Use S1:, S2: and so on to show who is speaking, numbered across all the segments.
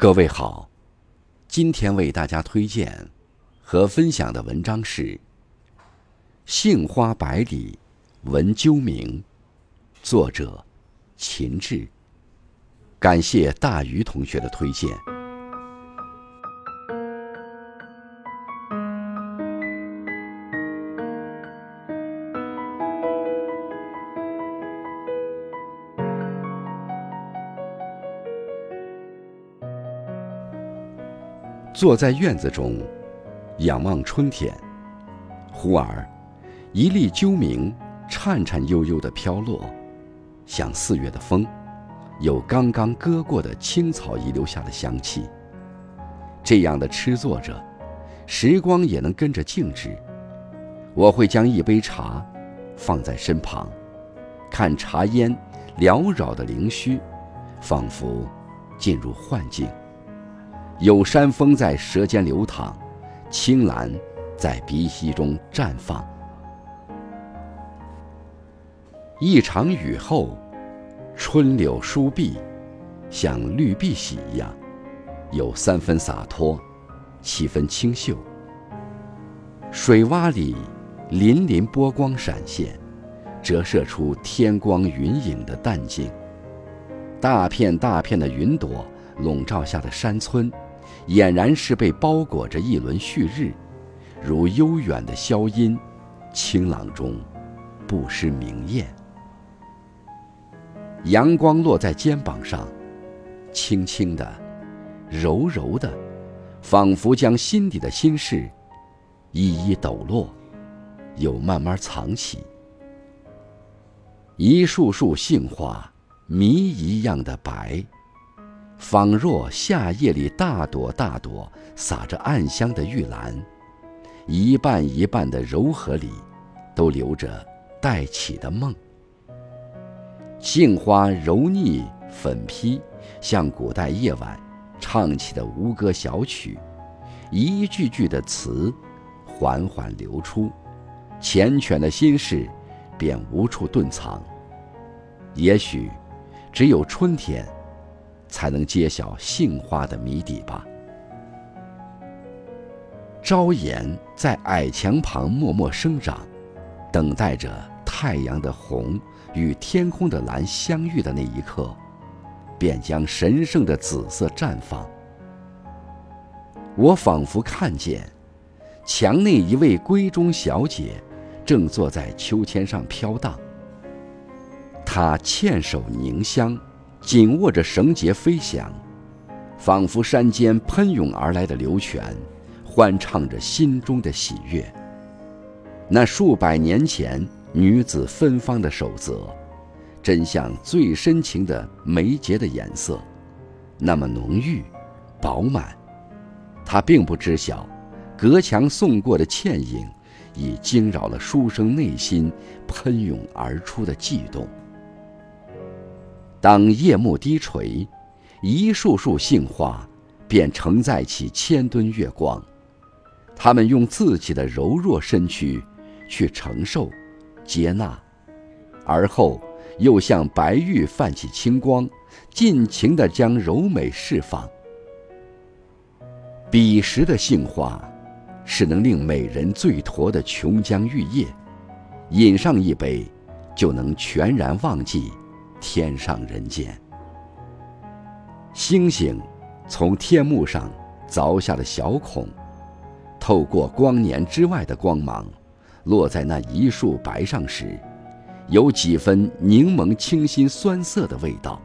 S1: 各位好，今天为大家推荐和分享的文章是《杏花百里闻鸠鸣》，作者秦志。感谢大鱼同学的推荐。坐在院子中，仰望春天，忽而，一粒鸠鸣颤颤悠悠地飘落，像四月的风，有刚刚割过的青草遗留下的香气。这样的痴坐着，时光也能跟着静止。我会将一杯茶放在身旁，看茶烟缭绕的灵虚，仿佛进入幻境。有山风在舌尖流淌，青兰在鼻息中绽放。一场雨后，春柳疏碧，像绿碧玺一样，有三分洒脱，七分清秀。水洼里，粼粼波光闪现，折射出天光云影的淡静。大片大片的云朵笼罩下的山村。俨然是被包裹着一轮旭日，如悠远的箫音，清朗中不失明艳。阳光落在肩膀上，轻轻的，柔柔的，仿佛将心底的心事一一抖落，又慢慢藏起。一束束杏花，谜一样的白。仿若夏夜里大朵大朵洒着暗香的玉兰，一瓣一瓣的柔和里，都留着待起的梦。杏花柔腻粉披，像古代夜晚唱起的吴歌小曲，一句句的词缓缓流出，缱绻的心事便无处遁藏。也许，只有春天。才能揭晓杏花的谜底吧。朝颜在矮墙旁默默生长，等待着太阳的红与天空的蓝相遇的那一刻，便将神圣的紫色绽放。我仿佛看见，墙内一位闺中小姐，正坐在秋千上飘荡。她纤手凝香。紧握着绳结飞翔，仿佛山间喷涌而来的流泉，欢唱着心中的喜悦。那数百年前女子芬芳的守则，真像最深情的眉睫的颜色，那么浓郁、饱满。她并不知晓，隔墙送过的倩影，已惊扰了书生内心喷涌而出的悸动。当夜幕低垂，一束束杏花便承载起千吨月光。他们用自己的柔弱身躯去承受、接纳，而后又像白玉泛起清光，尽情地将柔美释放。彼时的杏花，是能令美人醉脱的琼浆玉液，饮上一杯，就能全然忘记。天上人间，星星从天幕上凿下了小孔，透过光年之外的光芒，落在那一束白上时，有几分柠檬清新酸涩的味道。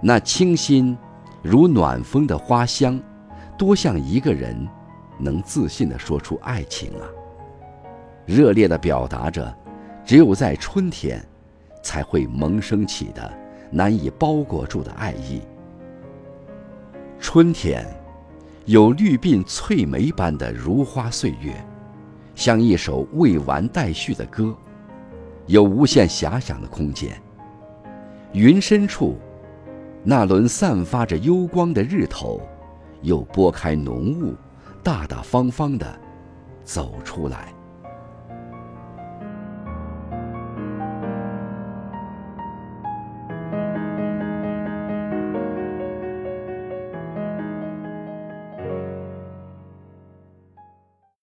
S1: 那清新，如暖风的花香，多像一个人能自信地说出爱情啊！热烈地表达着，只有在春天。才会萌生起的难以包裹住的爱意。春天，有绿鬓翠眉般的如花岁月，像一首未完待续的歌，有无限遐想的空间。云深处，那轮散发着幽光的日头，又拨开浓雾，大大方方的走出来。